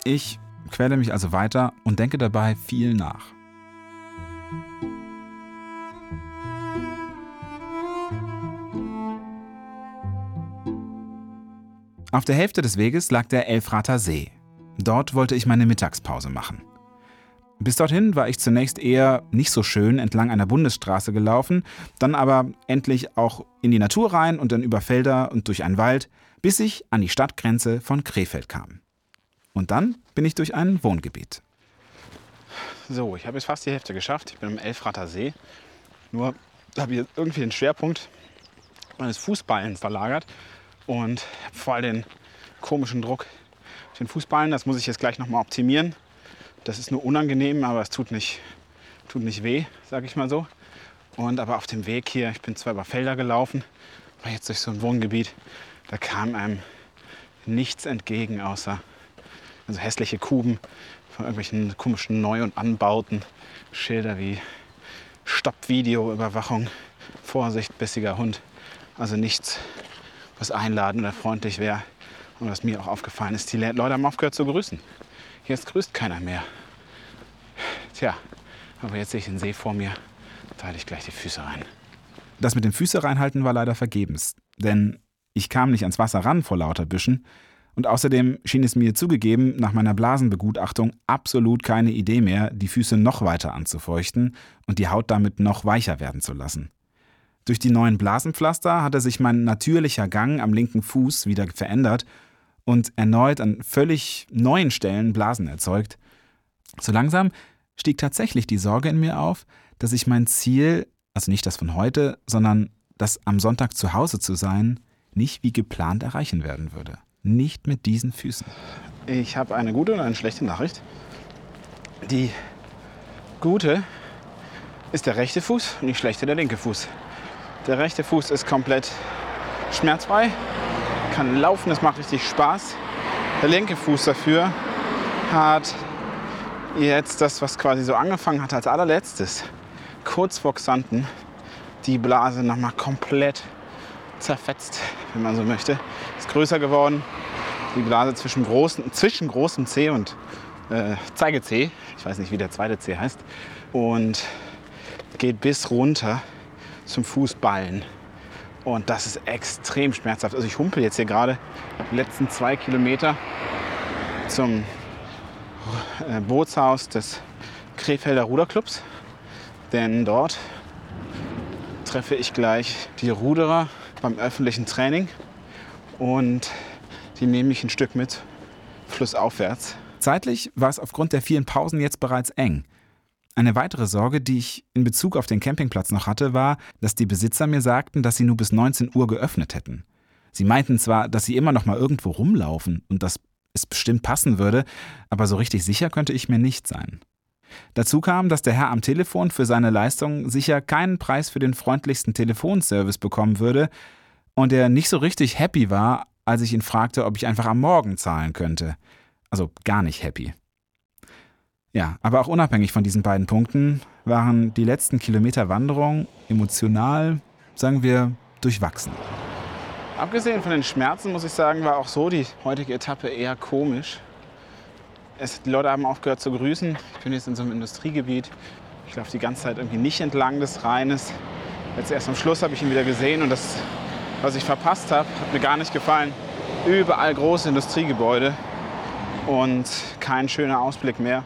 Ich quäle mich also weiter und denke dabei viel nach. Auf der Hälfte des Weges lag der Elfrater See. Dort wollte ich meine Mittagspause machen. Bis dorthin war ich zunächst eher nicht so schön entlang einer Bundesstraße gelaufen, dann aber endlich auch in die Natur rein und dann über Felder und durch einen Wald, bis ich an die Stadtgrenze von Krefeld kam. Und dann bin ich durch ein Wohngebiet. So, ich habe jetzt fast die Hälfte geschafft. Ich bin im Elfrater See. Nur habe ich irgendwie den Schwerpunkt meines Fußballen verlagert und vor allem den komischen Druck auf den Fußballen. Das muss ich jetzt gleich nochmal optimieren. Das ist nur unangenehm, aber es tut nicht, tut nicht weh, sage ich mal so. Und aber auf dem Weg hier, ich bin zwar über Felder gelaufen, war jetzt durch so ein Wohngebiet, da kam einem nichts entgegen, außer also hässliche Kuben von irgendwelchen komischen Neu- und Anbauten, Schilder wie Stopp-Video-Überwachung, Vorsicht, bissiger Hund. Also nichts, was einladend oder freundlich wäre. Und was mir auch aufgefallen ist, die Leute haben aufgehört zu grüßen. Jetzt grüßt keiner mehr. Tja, aber jetzt sehe ich den See vor mir. Da halte ich gleich die Füße rein. Das mit dem Füße reinhalten war leider vergebens. Denn ich kam nicht ans Wasser ran vor lauter Büschen. Und außerdem schien es mir zugegeben, nach meiner Blasenbegutachtung absolut keine Idee mehr, die Füße noch weiter anzufeuchten und die Haut damit noch weicher werden zu lassen. Durch die neuen Blasenpflaster hatte sich mein natürlicher Gang am linken Fuß wieder verändert und erneut an völlig neuen Stellen Blasen erzeugt. So langsam stieg tatsächlich die Sorge in mir auf, dass ich mein Ziel, also nicht das von heute, sondern das am Sonntag zu Hause zu sein, nicht wie geplant erreichen werden würde. nicht mit diesen Füßen. Ich habe eine gute und eine schlechte Nachricht. Die gute ist der rechte Fuß und die schlechte der linke Fuß. Der rechte Fuß ist komplett schmerzfrei, kann laufen, es macht richtig Spaß. Der linke Fuß dafür hat jetzt das, was quasi so angefangen hat als allerletztes, kurz vor Xanten, die Blase nochmal komplett zerfetzt, wenn man so möchte. Ist größer geworden. Die Blase zwischen, großen, zwischen großem C und äh, Zeige-C, ich weiß nicht, wie der zweite C heißt, und geht bis runter zum Fußballen. Und das ist extrem schmerzhaft. Also ich humpel jetzt hier gerade die letzten zwei Kilometer zum äh, Bootshaus des Krefelder Ruderclubs. Denn dort treffe ich gleich die Ruderer beim öffentlichen Training und die nehme ich ein Stück mit flussaufwärts. Zeitlich war es aufgrund der vielen Pausen jetzt bereits eng. Eine weitere Sorge, die ich in Bezug auf den Campingplatz noch hatte, war, dass die Besitzer mir sagten, dass sie nur bis 19 Uhr geöffnet hätten. Sie meinten zwar, dass sie immer noch mal irgendwo rumlaufen und dass es bestimmt passen würde, aber so richtig sicher könnte ich mir nicht sein. Dazu kam, dass der Herr am Telefon für seine Leistung sicher keinen Preis für den freundlichsten Telefonservice bekommen würde und er nicht so richtig happy war, als ich ihn fragte, ob ich einfach am Morgen zahlen könnte. Also gar nicht happy. Ja, aber auch unabhängig von diesen beiden Punkten waren die letzten Kilometer Wanderung emotional, sagen wir, durchwachsen. Abgesehen von den Schmerzen muss ich sagen, war auch so die heutige Etappe eher komisch. Es, die Leute haben aufgehört zu grüßen. Ich bin jetzt in so einem Industriegebiet. Ich laufe die ganze Zeit irgendwie nicht entlang des Rheines. Jetzt erst am Schluss habe ich ihn wieder gesehen und das, was ich verpasst habe, hat mir gar nicht gefallen. Überall große Industriegebäude und kein schöner Ausblick mehr.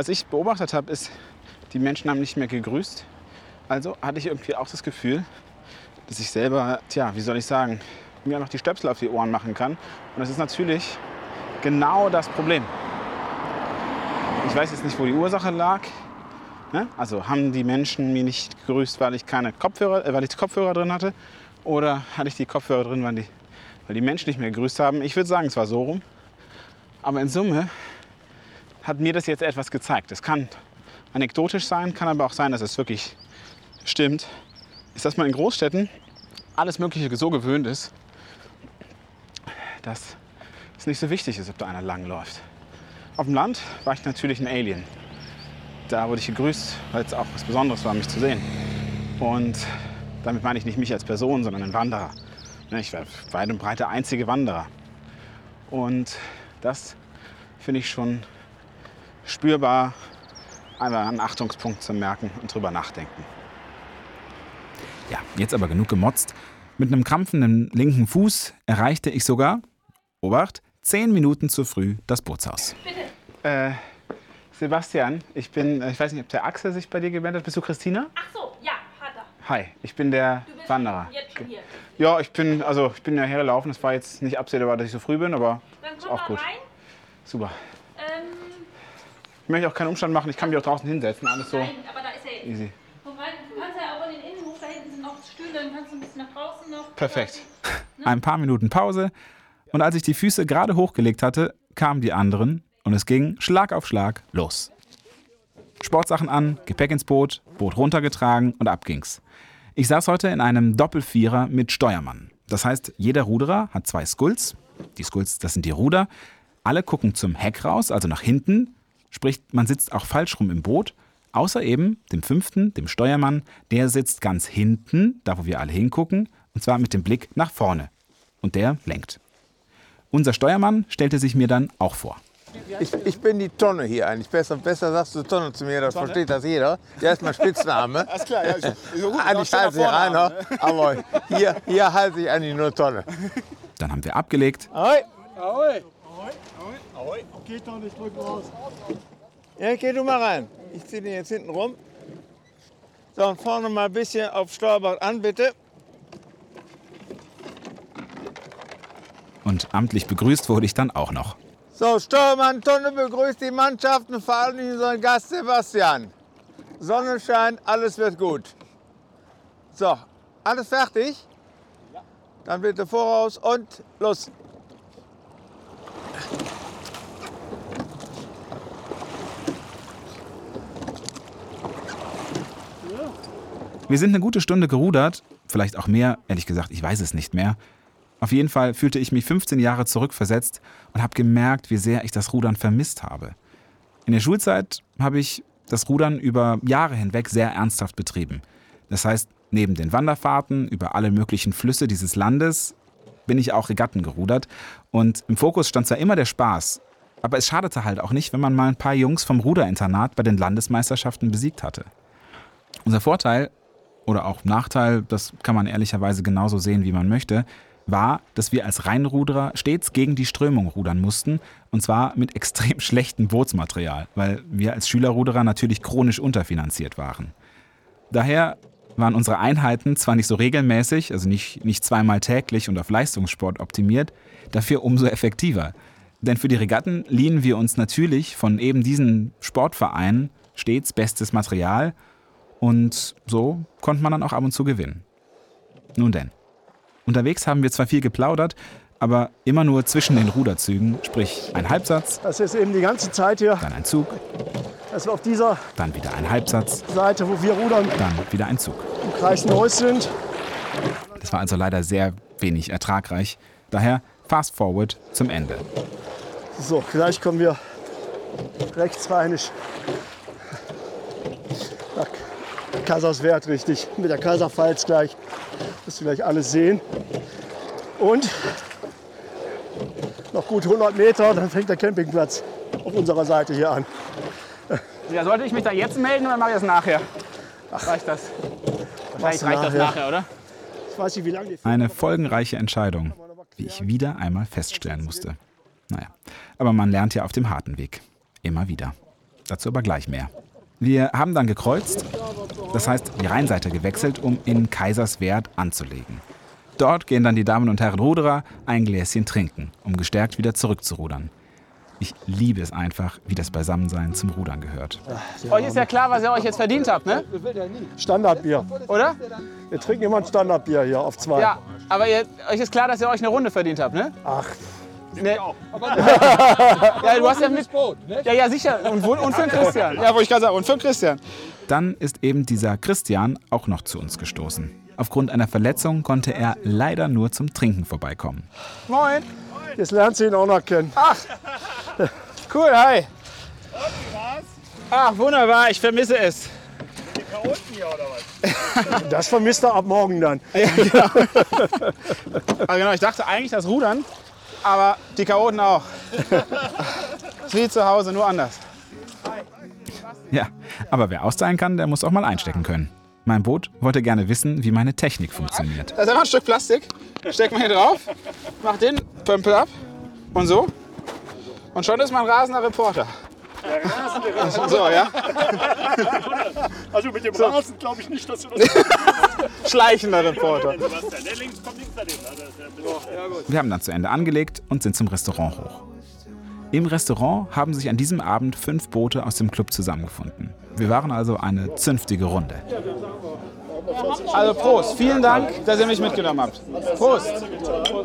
Was ich beobachtet habe, ist, die Menschen haben nicht mehr gegrüßt. Also hatte ich irgendwie auch das Gefühl, dass ich selber, tja, wie soll ich sagen, mir noch die Stöpsel auf die Ohren machen kann. Und das ist natürlich genau das Problem. Ich weiß jetzt nicht, wo die Ursache lag. Ne? Also haben die Menschen mir nicht gegrüßt, weil ich keine Kopfhörer, äh, weil ich Kopfhörer drin hatte, oder hatte ich die Kopfhörer drin, weil die, weil die Menschen nicht mehr gegrüßt haben? Ich würde sagen, es war so rum. Aber in Summe hat mir das jetzt etwas gezeigt. Es kann anekdotisch sein, kann aber auch sein, dass es wirklich stimmt. Ist, dass man in Großstädten alles Mögliche so gewöhnt ist, dass es nicht so wichtig ist, ob da einer langläuft. Auf dem Land war ich natürlich ein Alien. Da wurde ich gegrüßt, weil es auch was Besonderes war, mich zu sehen. Und damit meine ich nicht mich als Person, sondern ein Wanderer. Ne, ich war weit und breit der einzige Wanderer. Und das finde ich schon spürbar, einfach einen Achtungspunkt zu merken und drüber nachdenken. Ja, jetzt aber genug gemotzt. Mit einem krampfenden linken Fuß erreichte ich sogar, Obacht, zehn Minuten zu früh das Bootshaus. Äh, Sebastian, ich bin, ich weiß nicht, ob der Axel sich bei dir gemeldet hat. Bist du Christina? Ach so, ja, hat er. Hi, ich bin der Du bist Wanderer. jetzt schon hier. Ja, ich bin, also ich bin ja hergelaufen. Es war jetzt nicht absehbar, dass ich so früh bin, aber Dann ist komm auch mal gut. rein. Super. Ich möchte auch keinen Umstand machen. Ich kann mich auch draußen hinsetzen. Alles so nein, aber da ist er jetzt. easy. Rein. Du kannst ja auch in den Innenhof, da hinten sind noch Stühle, dann kannst du ein bisschen nach draußen noch. Perfekt. Ein paar Minuten Pause und als ich die Füße gerade hochgelegt hatte, kamen die anderen und es ging Schlag auf Schlag los. Sportsachen an, Gepäck ins Boot, Boot runtergetragen und ab ging's. Ich saß heute in einem Doppelvierer mit Steuermann. Das heißt, jeder Ruderer hat zwei Skulls. Die Skulls, das sind die Ruder. Alle gucken zum Heck raus, also nach hinten. Sprich, man sitzt auch falsch rum im Boot. Außer eben dem fünften, dem Steuermann. Der sitzt ganz hinten, da wo wir alle hingucken. Und zwar mit dem Blick nach vorne. Und der lenkt. Unser Steuermann stellte sich mir dann auch vor. Ich, ich bin die Tonne hier eigentlich. Besser, besser sagst du Tonne zu mir, das versteht das jeder. Der ist mein Spitzname. Alles klar, ja, ist, so gut, eigentlich heiße ich Rainer, aber hier, hier heiße ich eigentlich nur Tonne. Dann haben wir abgelegt. Ahoi. Geht doch nicht, drück raus. Ja, geh du mal rein. Ich ziehe den jetzt hinten rum. So, und vorne mal ein bisschen auf Steuerbord an, bitte. Und amtlich begrüßt wurde ich dann auch noch. So, Steuermann Tonne begrüßt die Mannschaften, vor allem unseren Gast Sebastian. Sonne scheint, alles wird gut. So, alles fertig? Dann bitte voraus und los. Wir sind eine gute Stunde gerudert, vielleicht auch mehr, ehrlich gesagt, ich weiß es nicht mehr. Auf jeden Fall fühlte ich mich 15 Jahre zurückversetzt und habe gemerkt, wie sehr ich das Rudern vermisst habe. In der Schulzeit habe ich das Rudern über Jahre hinweg sehr ernsthaft betrieben. Das heißt, neben den Wanderfahrten über alle möglichen Flüsse dieses Landes bin ich auch Regatten gerudert und im Fokus stand zwar immer der Spaß, aber es schadete halt auch nicht, wenn man mal ein paar Jungs vom Ruderinternat bei den Landesmeisterschaften besiegt hatte. Unser Vorteil oder auch Nachteil, das kann man ehrlicherweise genauso sehen, wie man möchte, war, dass wir als Rheinruderer stets gegen die Strömung rudern mussten und zwar mit extrem schlechtem Bootsmaterial, weil wir als Schülerruderer natürlich chronisch unterfinanziert waren. Daher waren unsere Einheiten zwar nicht so regelmäßig, also nicht, nicht zweimal täglich und auf Leistungssport optimiert, dafür umso effektiver. Denn für die Regatten liehen wir uns natürlich von eben diesen Sportvereinen stets bestes Material und so konnte man dann auch ab und zu gewinnen. Nun denn. Unterwegs haben wir zwar viel geplaudert, aber immer nur zwischen den Ruderzügen, sprich ein Halbsatz. Das ist eben die ganze Zeit hier. Dann ein Zug. Dass wir auf dieser Dann wieder ein Halbsatz. Seite, wo wir rudern, Dann wieder ein Zug. im Kreis Neuss sind. Das war also leider sehr wenig ertragreich. Daher fast forward zum Ende. So, gleich kommen wir rechtsrheinisch Kaiserswerth, richtig. Mit der Kaiserpfalz gleich. Das wir gleich alles sehen. Und noch gut 100 Meter, dann fängt der Campingplatz auf unserer Seite hier an. Ja, sollte ich mich da jetzt melden oder mache ich das nachher? reicht das? Wahrscheinlich reicht das nachher, oder? Ich weiß nicht, wie lange die Eine folgenreiche Entscheidung, wie ich wieder einmal feststellen musste. Naja, aber man lernt ja auf dem harten Weg. Immer wieder. Dazu aber gleich mehr. Wir haben dann gekreuzt, das heißt die Rheinseite gewechselt, um in Kaiserswerth anzulegen. Dort gehen dann die Damen und Herren Ruderer ein Gläschen trinken, um gestärkt wieder zurückzurudern. Ich liebe es einfach, wie das Beisammensein zum Rudern gehört. Euch ist ja klar, was ihr euch jetzt verdient habt, ne? Standardbier. Oder? Wir trinken immer ein Standardbier hier auf zwei. Ja, aber ihr, euch ist klar, dass ihr euch eine Runde verdient habt, ne? Ach, Nee. ja, du hast ja mit. Ja, ja, sicher. Und, wo- und für den Christian. Ja, wollte ich gerade sagen. Und für den Christian. Dann ist eben dieser Christian auch noch zu uns gestoßen. Aufgrund einer Verletzung konnte er leider nur zum Trinken vorbeikommen. Moin. jetzt lernt sie ihn auch noch kennen. Cool, hi. Ach, wunderbar. Ich vermisse es. Das vermisst er ab morgen dann. Ah, genau, ich dachte eigentlich das Rudern, aber die Chaoten auch. Ist wie zu Hause, nur anders. Ja, aber wer austeilen kann, der muss auch mal einstecken können. Mein Boot wollte gerne wissen, wie meine Technik funktioniert. Da ist einfach ein Stück Plastik. Steckt man hier drauf, macht den Pömpel ab und so. Und schon ist man ein rasender Reporter. So, ja. Also mit dem Rasen glaube ich nicht, dass du das Schleichender Reporter. Wir haben dann zu Ende angelegt und sind zum Restaurant hoch. Im Restaurant haben sich an diesem Abend fünf Boote aus dem Club zusammengefunden. Wir waren also eine zünftige Runde. Also Prost. Vielen Dank, dass ihr mich mitgenommen habt. Prost.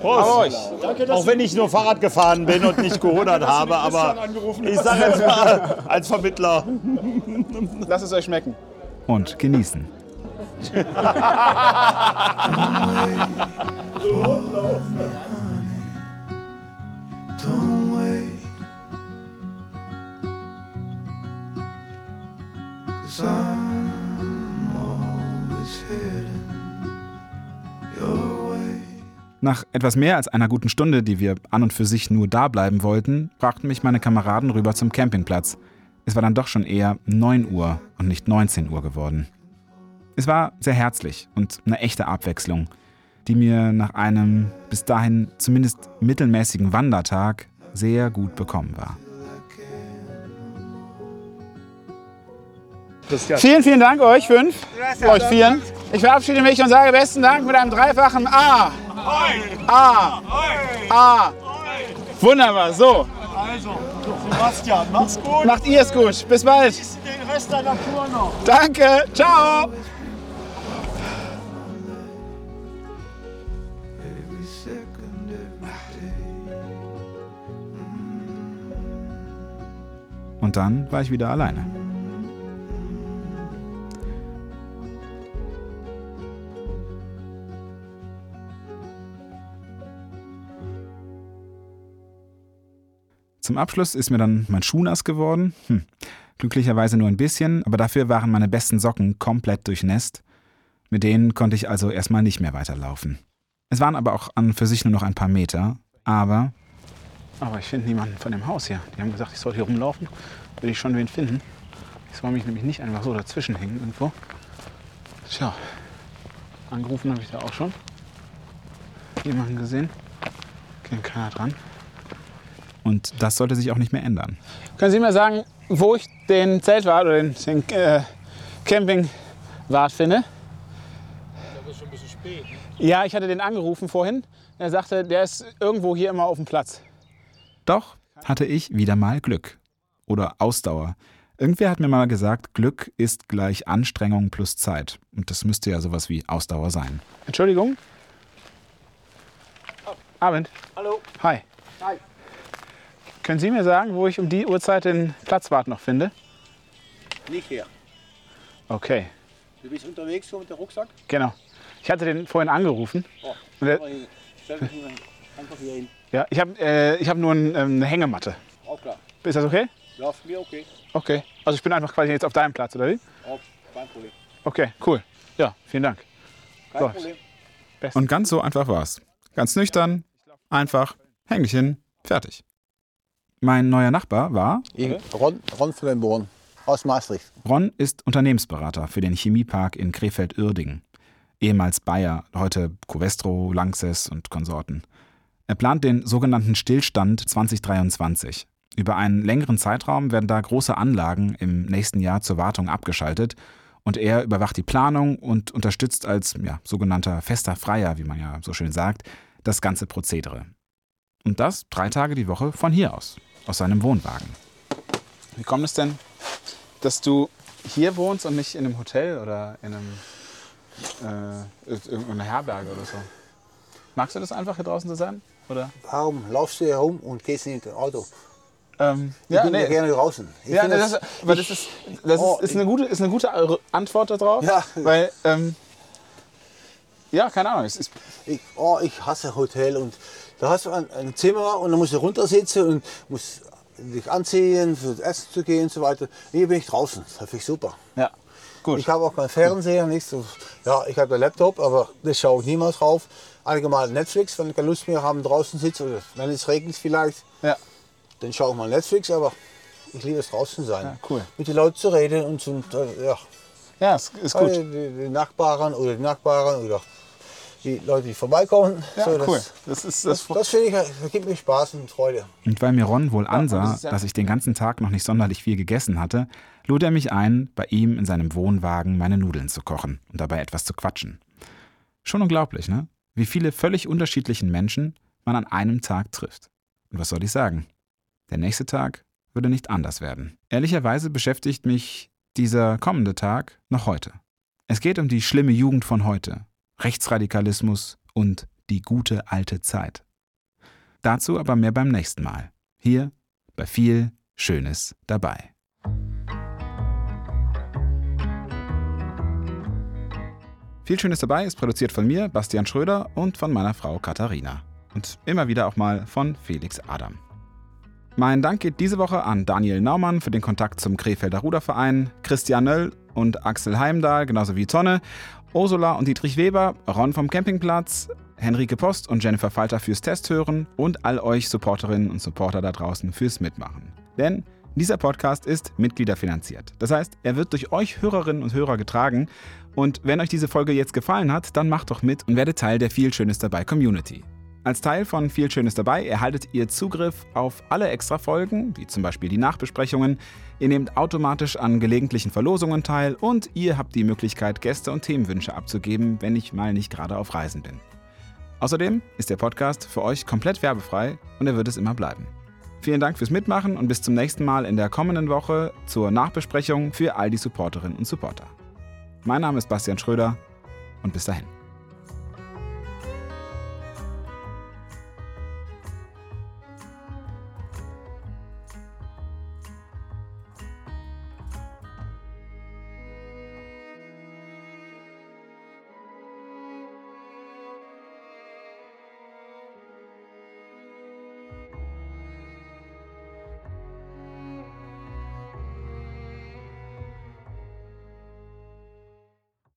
Prost. Auf euch. Auch wenn ich nur Fahrrad gefahren bin und nicht gerudert habe, aber ich sage jetzt mal als Vermittler. Lasst es euch schmecken. Und genießen. Don't Nach etwas mehr als einer guten Stunde, die wir an und für sich nur da bleiben wollten, brachten mich meine Kameraden rüber zum Campingplatz. Es war dann doch schon eher 9 Uhr und nicht 19 Uhr geworden. Es war sehr herzlich und eine echte Abwechslung, die mir nach einem bis dahin zumindest mittelmäßigen Wandertag sehr gut bekommen war. Vielen, vielen Dank euch fünf. Euch vieren. Ich verabschiede mich und sage besten Dank mit einem dreifachen A. A. A. Wunderbar, so. Also, Sebastian, mach's gut. Macht ihr es gut. Bis bald. Den Rest deiner Tour noch. Danke. Ciao. Und dann war ich wieder alleine. Zum Abschluss ist mir dann mein Schuh nass geworden. Hm. Glücklicherweise nur ein bisschen, aber dafür waren meine besten Socken komplett durchnässt. Mit denen konnte ich also erstmal nicht mehr weiterlaufen. Es waren aber auch an und für sich nur noch ein paar Meter, aber Aber ich finde niemanden von dem Haus hier. Die haben gesagt, ich soll hier rumlaufen. Will ich schon wen finden. Ich soll mich nämlich nicht einfach so dazwischen hängen irgendwo. Tja, angerufen habe ich da auch schon. Jemanden gesehen. Kennt keiner dran. Und das sollte sich auch nicht mehr ändern. Können Sie mir sagen, wo ich den Zeltwart oder den, den äh, Campingwart finde? Das ist schon ein bisschen spät. Ne? Ja, ich hatte den angerufen vorhin. Er sagte, der ist irgendwo hier immer auf dem Platz. Doch hatte ich wieder mal Glück. Oder Ausdauer. Irgendwer hat mir mal gesagt, Glück ist gleich Anstrengung plus Zeit. Und das müsste ja sowas wie Ausdauer sein. Entschuldigung. Abend. Hallo. Hi. Hi. Können Sie mir sagen, wo ich um die Uhrzeit den Platzwart noch finde? Nicht hier. Okay, Du bist unterwegs so mit dem Rucksack? genau. Ich hatte den vorhin angerufen. Oh, Und der-. Stell dich einfach hier hin. Ja, ich habe äh, ich hab nur ein, ähm, eine Hängematte. Auch klar. Ist das okay? Ja, für mich okay. Okay. Also ich bin einfach quasi jetzt auf deinem Platz, oder wie? Auch kein Problem. Okay, cool. Ja, vielen Dank. Kein So. Problem. Und ganz so einfach war's. Ganz nüchtern, einfach, häng dich hin, fertig. Mein neuer Nachbar war, Ron, Ron von den aus Maastricht. Ron ist Unternehmensberater für den Chemiepark in Krefeld-Uerdingen. Ehemals Bayer, heute Covestro, Lanxess und Konsorten. Er plant den sogenannten Stillstand 2023. Über einen längeren Zeitraum werden da große Anlagen im nächsten Jahr zur Wartung abgeschaltet und er überwacht die Planung und unterstützt als ja, sogenannter fester Freier, wie man ja so schön sagt, das ganze Prozedere. Und das drei Tage die Woche von hier aus, aus seinem Wohnwagen. Wie kommt es denn, dass du hier wohnst und nicht in einem Hotel oder in einem äh, irgendeiner Herberge oder so? Magst du das einfach hier draußen zu sein? Oder? Warum laufst du hier rum und gehst nicht ins Auto? Ähm, Ich bin ja gerne draußen. Ich ja, das, das- aber das, ist, das Oh, ist, ist, eine gute, ist eine gute Antwort darauf. Ja. Weil, ähm, ja, keine Ahnung. Es ist, Ich, oh, ich hasse Hotel und da hast du ein, ein Zimmer und dann musst du runtersitzen und musst dich anziehen, für das Essen zu gehen und so weiter. Hier bin ich draußen, das finde ich super. ja, gut. Ich habe auch keinen Fernseher, nichts. so- Ja, ich habe einen Laptop, aber das schaue ich niemals drauf. Allgemein Netflix, wenn ich keine Lust mehr habe, draußen sitze oder wenn es regnet vielleicht, ja, dann schaue ich mal Netflix, aber ich liebe es draußen sein. ja, cool. Mit den Leuten zu reden und zu, äh, ja, Ja, ist, ist gut. Die, die Nachbarn oder die Nachbarn oder die Leute, die vorbeikommen. Ja, So, das, cool. Das ist, das, Das, das finde ich, das gibt mir Spaß und Freude. Und weil mir Ron wohl ansah, dass ich den ganzen Tag noch nicht sonderlich viel gegessen hatte, lud er mich ein, bei ihm in seinem Wohnwagen meine Nudeln zu kochen und dabei etwas zu quatschen. Schon unglaublich, ne? Wie viele völlig unterschiedlichen Menschen man an einem Tag trifft. Und was soll ich sagen? Der nächste Tag würde nicht anders werden. Ehrlicherweise beschäftigt mich dieser kommende Tag noch heute. Es geht um die schlimme Jugend von heute, Rechtsradikalismus und die gute alte Zeit. Dazu aber mehr beim nächsten Mal. Hier bei viel Schönes dabei. Viel Schönes dabei ist produziert von mir, Bastian Schröder, und von meiner Frau Katharina. Und immer wieder auch mal von Felix Adam. Mein Dank geht diese Woche an Daniel Naumann für den Kontakt zum Krefelder Ruderverein, Christian Nöll und Axel Heimdahl, genauso wie Tonne, Ursula und Dietrich Weber, Ron vom Campingplatz, Henrike Post und Jennifer Falter fürs Testhören und all euch Supporterinnen und Supporter da draußen fürs Mitmachen. Denn dieser Podcast ist mitgliederfinanziert. Das heißt, er wird durch euch Hörerinnen und Hörer getragen. Und wenn euch diese Folge jetzt gefallen hat, dann macht doch mit und werdet Teil der Viel Schönes dabei Community. Als Teil von Viel Schönes dabei erhaltet ihr Zugriff auf alle Extra-Folgen, wie zum Beispiel die Nachbesprechungen. Ihr nehmt automatisch an gelegentlichen Verlosungen teil und ihr habt die Möglichkeit, Gäste und Themenwünsche abzugeben, wenn ich mal nicht gerade auf Reisen bin. Außerdem ist der Podcast für euch komplett werbefrei und er wird es immer bleiben. Vielen Dank fürs Mitmachen und bis zum nächsten Mal in der kommenden Woche zur Nachbesprechung für all die Supporterinnen und Supporter. Mein Name ist Bastian Schröder und bis dahin.